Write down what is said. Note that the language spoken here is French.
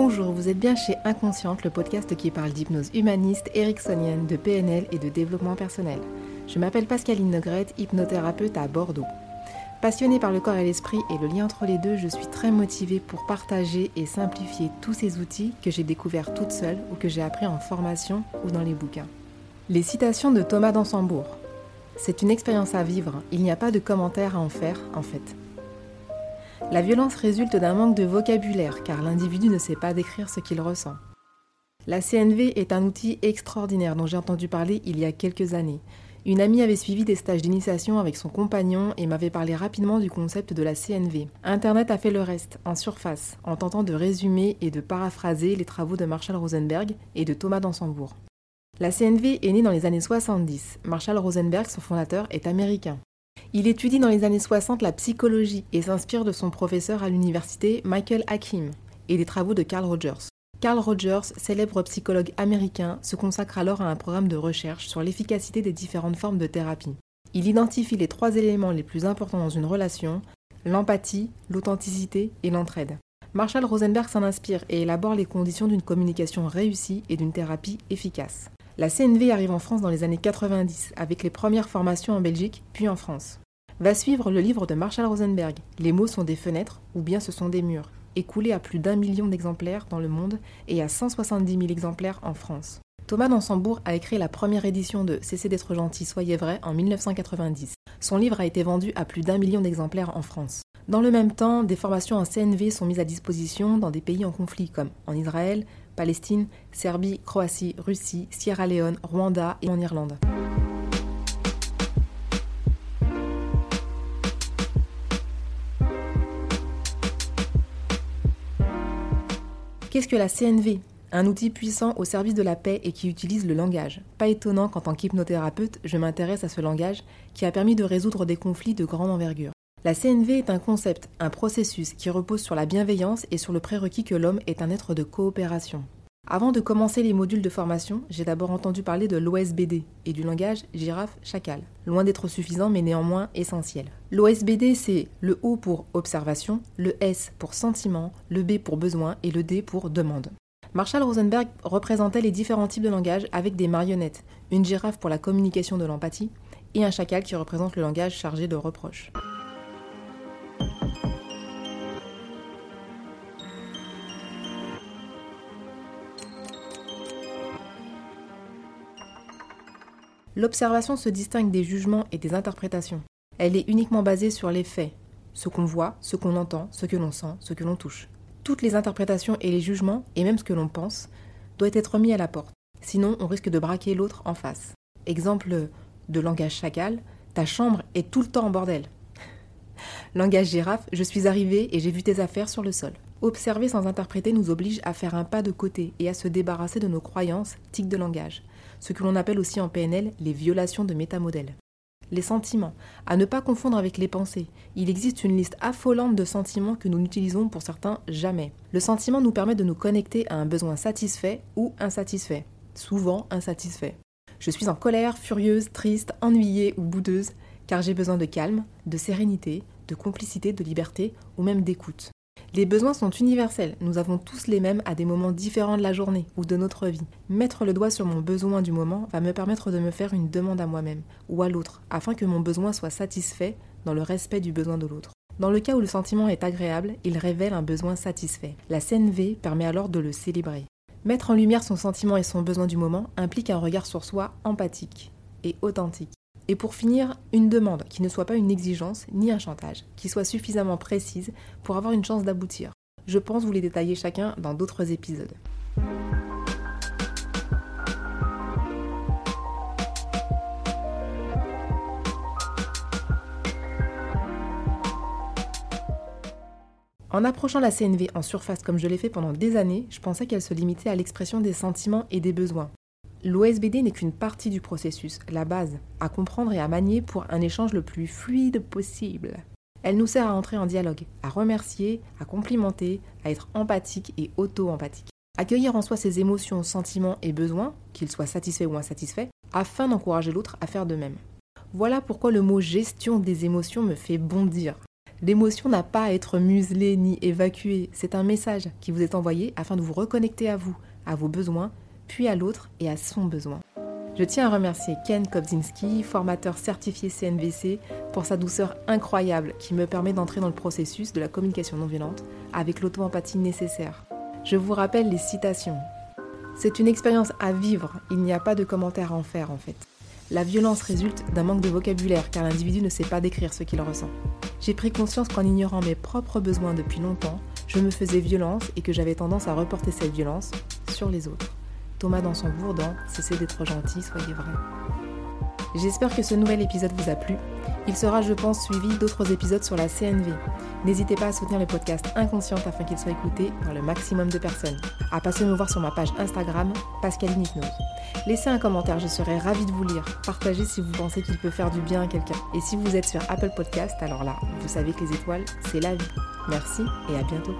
Bonjour, vous êtes bien chez Inconsciente, le podcast qui parle d'hypnose humaniste, ericksonienne, de PNL et de développement personnel. Je m'appelle Pascaline Negrette, hypnothérapeute à Bordeaux. Passionnée par le corps et l'esprit et le lien entre les deux, je suis très motivée pour partager et simplifier tous ces outils que j'ai découverts toute seule ou que j'ai appris en formation ou dans les bouquins. Les citations de Thomas d'Ansembourg. C'est une expérience à vivre, il n'y a pas de commentaire à en faire en fait. La violence résulte d'un manque de vocabulaire car l'individu ne sait pas décrire ce qu'il ressent. La CNV est un outil extraordinaire dont j'ai entendu parler il y a quelques années. Une amie avait suivi des stages d'initiation avec son compagnon et m'avait parlé rapidement du concept de la CNV. Internet a fait le reste, en surface, en tentant de résumer et de paraphraser les travaux de Marshall Rosenberg et de Thomas d'Ansembourg. La CNV est née dans les années 70. Marshall Rosenberg, son fondateur, est américain. Il étudie dans les années 60 la psychologie et s'inspire de son professeur à l'université Michael Hakim et des travaux de Carl Rogers. Carl Rogers, célèbre psychologue américain, se consacre alors à un programme de recherche sur l'efficacité des différentes formes de thérapie. Il identifie les trois éléments les plus importants dans une relation, l'empathie, l'authenticité et l'entraide. Marshall Rosenberg s'en inspire et élabore les conditions d'une communication réussie et d'une thérapie efficace. La CNV arrive en France dans les années 90 avec les premières formations en Belgique puis en France. Va suivre le livre de Marshall Rosenberg, Les mots sont des fenêtres ou bien ce sont des murs, écoulé à plus d'un million d'exemplaires dans le monde et à 170 000 exemplaires en France. Thomas d'Ansembourg a écrit la première édition de Cessez d'être gentil, soyez vrai en 1990. Son livre a été vendu à plus d'un million d'exemplaires en France. Dans le même temps, des formations en CNV sont mises à disposition dans des pays en conflit comme en Israël, Palestine, Serbie, Croatie, Russie, Sierra Leone, Rwanda et en Irlande. Qu'est-ce que la CNV Un outil puissant au service de la paix et qui utilise le langage. Pas étonnant qu'en tant qu'hypnothérapeute, je m'intéresse à ce langage qui a permis de résoudre des conflits de grande envergure. La CNV est un concept, un processus qui repose sur la bienveillance et sur le prérequis que l'homme est un être de coopération. Avant de commencer les modules de formation, j'ai d'abord entendu parler de l'OSBD et du langage girafe-chacal, loin d'être suffisant mais néanmoins essentiel. L'OSBD c'est le O pour observation, le S pour sentiment, le B pour besoin et le D pour demande. Marshall Rosenberg représentait les différents types de langage avec des marionnettes, une girafe pour la communication de l'empathie et un chacal qui représente le langage chargé de reproches. L'observation se distingue des jugements et des interprétations. Elle est uniquement basée sur les faits, ce qu'on voit, ce qu'on entend, ce que l'on sent, ce que l'on touche. Toutes les interprétations et les jugements, et même ce que l'on pense, doivent être mis à la porte. Sinon, on risque de braquer l'autre en face. Exemple de langage chacal, ta chambre est tout le temps en bordel. Langage girafe, je suis arrivé et j'ai vu tes affaires sur le sol. Observer sans interpréter nous oblige à faire un pas de côté et à se débarrasser de nos croyances, tics de langage ce que l'on appelle aussi en PNL les violations de métamodèles. Les sentiments, à ne pas confondre avec les pensées. Il existe une liste affolante de sentiments que nous n'utilisons pour certains jamais. Le sentiment nous permet de nous connecter à un besoin satisfait ou insatisfait, souvent insatisfait. Je suis en colère, furieuse, triste, ennuyée ou boudeuse, car j'ai besoin de calme, de sérénité, de complicité, de liberté ou même d'écoute. Les besoins sont universels, nous avons tous les mêmes à des moments différents de la journée ou de notre vie. Mettre le doigt sur mon besoin du moment va me permettre de me faire une demande à moi-même ou à l'autre, afin que mon besoin soit satisfait dans le respect du besoin de l'autre. Dans le cas où le sentiment est agréable, il révèle un besoin satisfait. La CNV permet alors de le célébrer. Mettre en lumière son sentiment et son besoin du moment implique un regard sur soi empathique et authentique. Et pour finir, une demande qui ne soit pas une exigence ni un chantage, qui soit suffisamment précise pour avoir une chance d'aboutir. Je pense vous les détailler chacun dans d'autres épisodes. En approchant la CNV en surface comme je l'ai fait pendant des années, je pensais qu'elle se limitait à l'expression des sentiments et des besoins. L'OSBD n'est qu'une partie du processus, la base, à comprendre et à manier pour un échange le plus fluide possible. Elle nous sert à entrer en dialogue, à remercier, à complimenter, à être empathique et auto-empathique. Accueillir en soi ses émotions, sentiments et besoins, qu'ils soient satisfaits ou insatisfaits, afin d'encourager l'autre à faire de même. Voilà pourquoi le mot gestion des émotions me fait bondir. L'émotion n'a pas à être muselée ni évacuée, c'est un message qui vous est envoyé afin de vous reconnecter à vous, à vos besoins, puis à l'autre et à son besoin. Je tiens à remercier Ken Kobzinski, formateur certifié CNVC, pour sa douceur incroyable qui me permet d'entrer dans le processus de la communication non violente avec l'auto-empathie nécessaire. Je vous rappelle les citations. C'est une expérience à vivre, il n'y a pas de commentaire à en faire en fait. La violence résulte d'un manque de vocabulaire car l'individu ne sait pas décrire ce qu'il ressent. J'ai pris conscience qu'en ignorant mes propres besoins depuis longtemps, je me faisais violence et que j'avais tendance à reporter cette violence sur les autres. Thomas dans son bourdon, cessez d'être gentil, soyez vrai. J'espère que ce nouvel épisode vous a plu. Il sera, je pense, suivi d'autres épisodes sur la CNV. N'hésitez pas à soutenir le podcast Inconsciente afin qu'il soit écouté par le maximum de personnes. À passer me voir sur ma page Instagram, Pascaline Hypnose. Laissez un commentaire, je serai ravie de vous lire. Partagez si vous pensez qu'il peut faire du bien à quelqu'un. Et si vous êtes sur Apple Podcast, alors là, vous savez que les étoiles, c'est la vie. Merci et à bientôt.